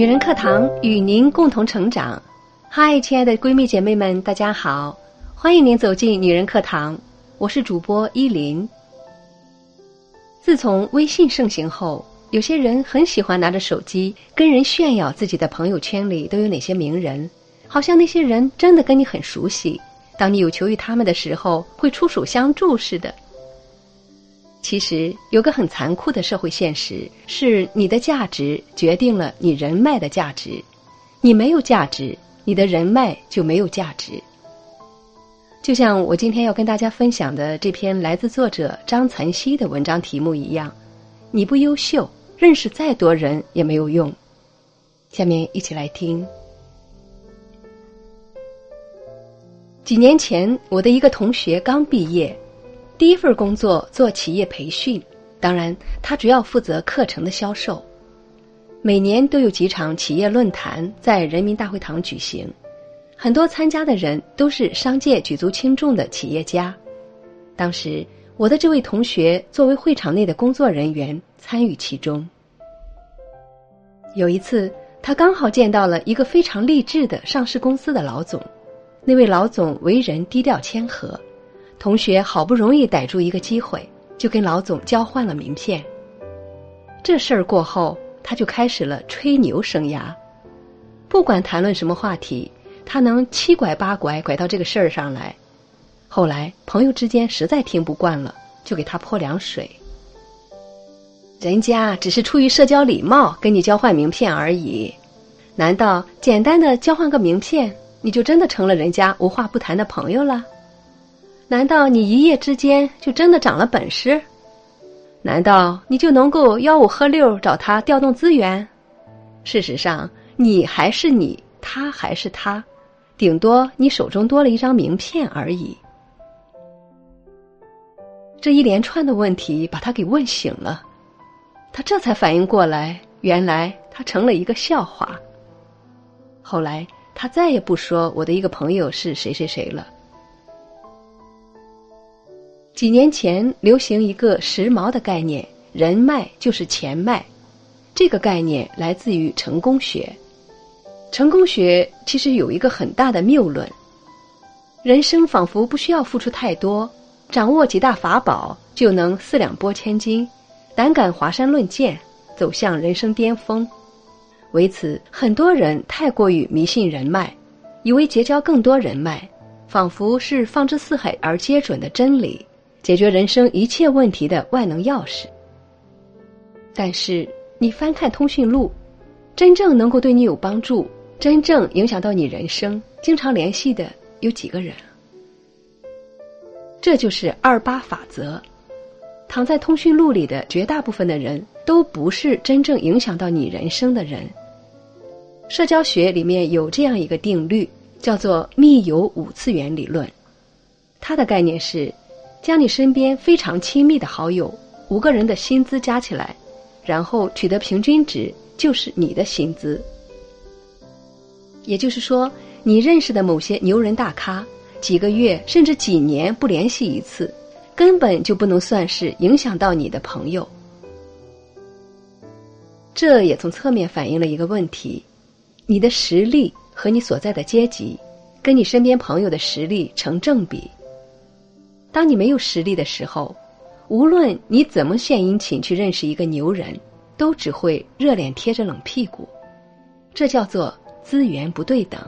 女人课堂与您共同成长。嗨，亲爱的闺蜜姐妹们，大家好，欢迎您走进女人课堂，我是主播依林。自从微信盛行后，有些人很喜欢拿着手机跟人炫耀自己的朋友圈里都有哪些名人，好像那些人真的跟你很熟悉，当你有求于他们的时候会出手相助似的。其实有个很残酷的社会现实，是你的价值决定了你人脉的价值，你没有价值，你的人脉就没有价值。就像我今天要跟大家分享的这篇来自作者张岑曦的文章题目一样，你不优秀，认识再多人也没有用。下面一起来听。几年前，我的一个同学刚毕业。第一份工作做企业培训，当然他主要负责课程的销售。每年都有几场企业论坛在人民大会堂举行，很多参加的人都是商界举足轻重的企业家。当时我的这位同学作为会场内的工作人员参与其中。有一次，他刚好见到了一个非常励志的上市公司的老总，那位老总为人低调谦和。同学好不容易逮住一个机会，就跟老总交换了名片。这事儿过后，他就开始了吹牛生涯。不管谈论什么话题，他能七拐八拐拐到这个事儿上来。后来朋友之间实在听不惯了，就给他泼凉水。人家只是出于社交礼貌跟你交换名片而已，难道简单的交换个名片，你就真的成了人家无话不谈的朋友了？难道你一夜之间就真的长了本事？难道你就能够吆五喝六找他调动资源？事实上，你还是你，他还是他，顶多你手中多了一张名片而已。这一连串的问题把他给问醒了，他这才反应过来，原来他成了一个笑话。后来，他再也不说我的一个朋友是谁谁谁了。几年前流行一个时髦的概念，“人脉就是钱脉”。这个概念来自于成功学。成功学其实有一个很大的谬论：人生仿佛不需要付出太多，掌握几大法宝就能四两拨千斤，胆敢华山论剑，走向人生巅峰。为此，很多人太过于迷信人脉，以为结交更多人脉，仿佛是放之四海而皆准的真理。解决人生一切问题的万能钥匙。但是，你翻看通讯录，真正能够对你有帮助、真正影响到你人生、经常联系的有几个人？这就是二八法则。躺在通讯录里的绝大部分的人都不是真正影响到你人生的人。社交学里面有这样一个定律，叫做密友五次元理论。它的概念是。将你身边非常亲密的好友五个人的薪资加起来，然后取得平均值，就是你的薪资。也就是说，你认识的某些牛人大咖，几个月甚至几年不联系一次，根本就不能算是影响到你的朋友。这也从侧面反映了一个问题：你的实力和你所在的阶级，跟你身边朋友的实力成正比。当你没有实力的时候，无论你怎么献殷勤去认识一个牛人，都只会热脸贴着冷屁股。这叫做资源不对等。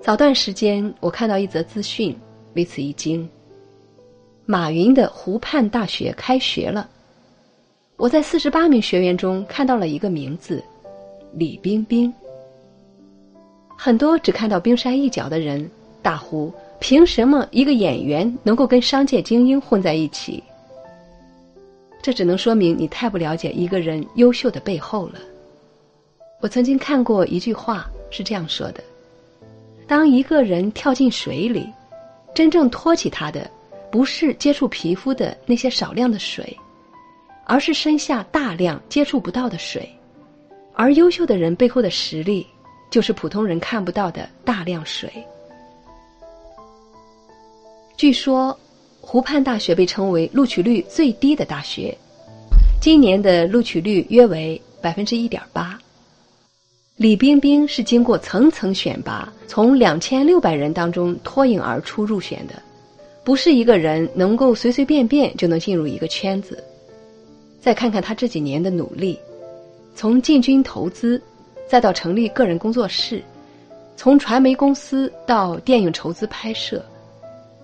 早段时间，我看到一则资讯，为此一惊：马云的湖畔大学开学了。我在四十八名学员中看到了一个名字——李冰冰。很多只看到冰山一角的人大呼：“凭什么一个演员能够跟商界精英混在一起？”这只能说明你太不了解一个人优秀的背后了。我曾经看过一句话是这样说的：“当一个人跳进水里，真正托起他的，不是接触皮肤的那些少量的水，而是身下大量接触不到的水。而优秀的人背后的实力。”就是普通人看不到的大量水。据说，湖畔大学被称为录取率最低的大学，今年的录取率约为百分之一点八。李冰冰是经过层层选拔，从两千六百人当中脱颖而出入选的，不是一个人能够随随便便就能进入一个圈子。再看看他这几年的努力，从进军投资，再到成立个人工作室，从传媒公司到电影筹资拍摄，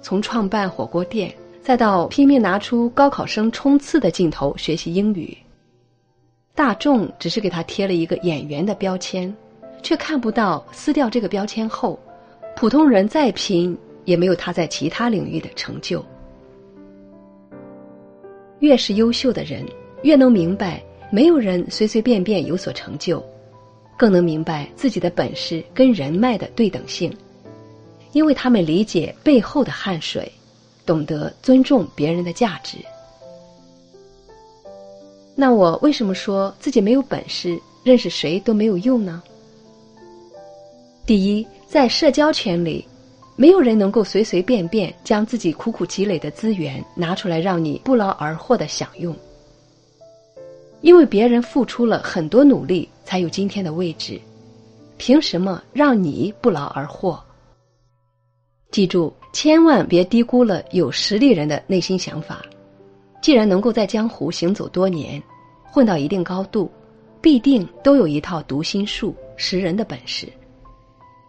从创办火锅店，再到拼命拿出高考生冲刺的劲头学习英语。大众只是给他贴了一个演员的标签，却看不到撕掉这个标签后，普通人再拼也没有他在其他领域的成就。越是优秀的人，越能明白没有人随随便便有所成就，更能明白自己的本事跟人脉的对等性，因为他们理解背后的汗水，懂得尊重别人的价值。那我为什么说自己没有本事，认识谁都没有用呢？第一，在社交圈里，没有人能够随随便便将自己苦苦积累的资源拿出来让你不劳而获的享用，因为别人付出了很多努力才有今天的位置，凭什么让你不劳而获？记住，千万别低估了有实力人的内心想法。既然能够在江湖行走多年，混到一定高度，必定都有一套读心术、识人的本事。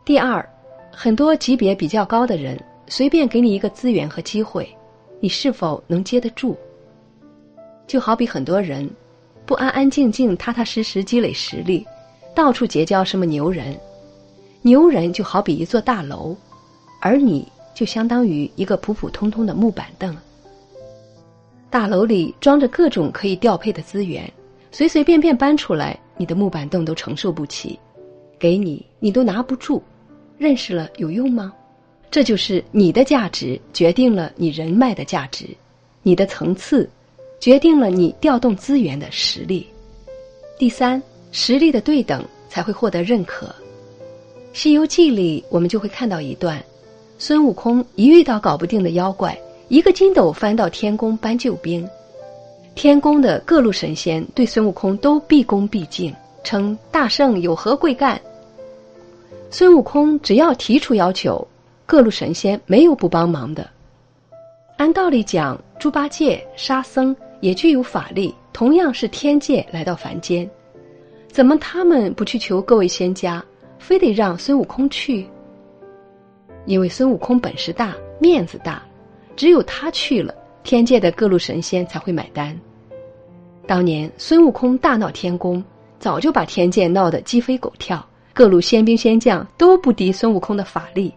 第二，很多级别比较高的人，随便给你一个资源和机会，你是否能接得住？就好比很多人，不安安静静、踏踏实实积累实力，到处结交什么牛人，牛人就好比一座大楼，而你就相当于一个普普通通的木板凳。大楼里装着各种可以调配的资源，随随便便搬出来，你的木板凳都承受不起，给你你都拿不住。认识了有用吗？这就是你的价值决定了你人脉的价值，你的层次决定了你调动资源的实力。第三，实力的对等才会获得认可。《西游记》里我们就会看到一段，孙悟空一遇到搞不定的妖怪。一个筋斗翻到天宫搬救兵，天宫的各路神仙对孙悟空都毕恭毕敬，称大圣有何贵干。孙悟空只要提出要求，各路神仙没有不帮忙的。按道理讲，猪八戒、沙僧也具有法力，同样是天界来到凡间，怎么他们不去求各位仙家，非得让孙悟空去？因为孙悟空本事大，面子大。只有他去了，天界的各路神仙才会买单。当年孙悟空大闹天宫，早就把天界闹得鸡飞狗跳，各路仙兵仙将都不敌孙悟空的法力。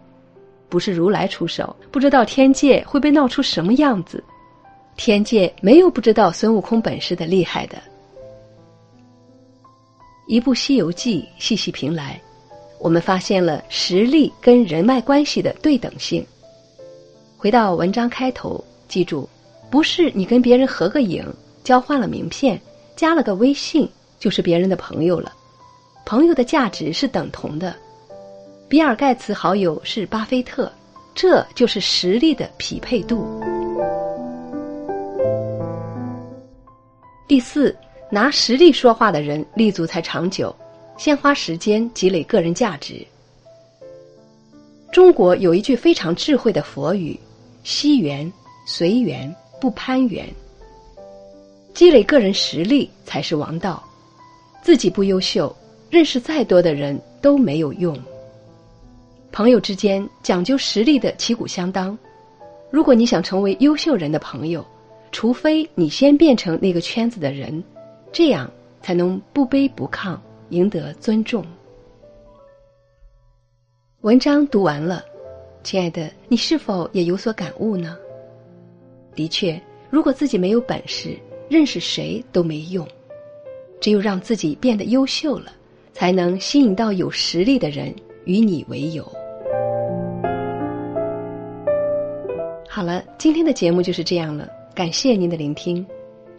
不是如来出手，不知道天界会被闹出什么样子。天界没有不知道孙悟空本事的厉害的。一部《西游记》细细评来，我们发现了实力跟人脉关系的对等性。回到文章开头，记住，不是你跟别人合个影、交换了名片、加了个微信，就是别人的朋友了。朋友的价值是等同的。比尔盖茨好友是巴菲特，这就是实力的匹配度。第四，拿实力说话的人立足才长久。先花时间积累个人价值。中国有一句非常智慧的佛语。惜缘随缘，不攀缘。积累个人实力才是王道。自己不优秀，认识再多的人都没有用。朋友之间讲究实力的旗鼓相当。如果你想成为优秀人的朋友，除非你先变成那个圈子的人，这样才能不卑不亢，赢得尊重。文章读完了。亲爱的，你是否也有所感悟呢？的确，如果自己没有本事，认识谁都没用。只有让自己变得优秀了，才能吸引到有实力的人与你为友。好了，今天的节目就是这样了，感谢您的聆听，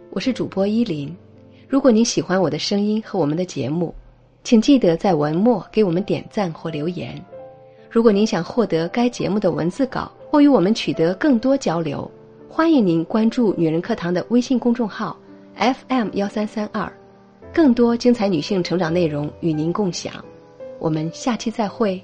我是主播依林。如果您喜欢我的声音和我们的节目，请记得在文末给我们点赞或留言。如果您想获得该节目的文字稿或与我们取得更多交流，欢迎您关注“女人课堂”的微信公众号，FM 幺三三二，更多精彩女性成长内容与您共享。我们下期再会。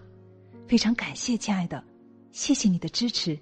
非常感谢，亲爱的，谢谢你的支持。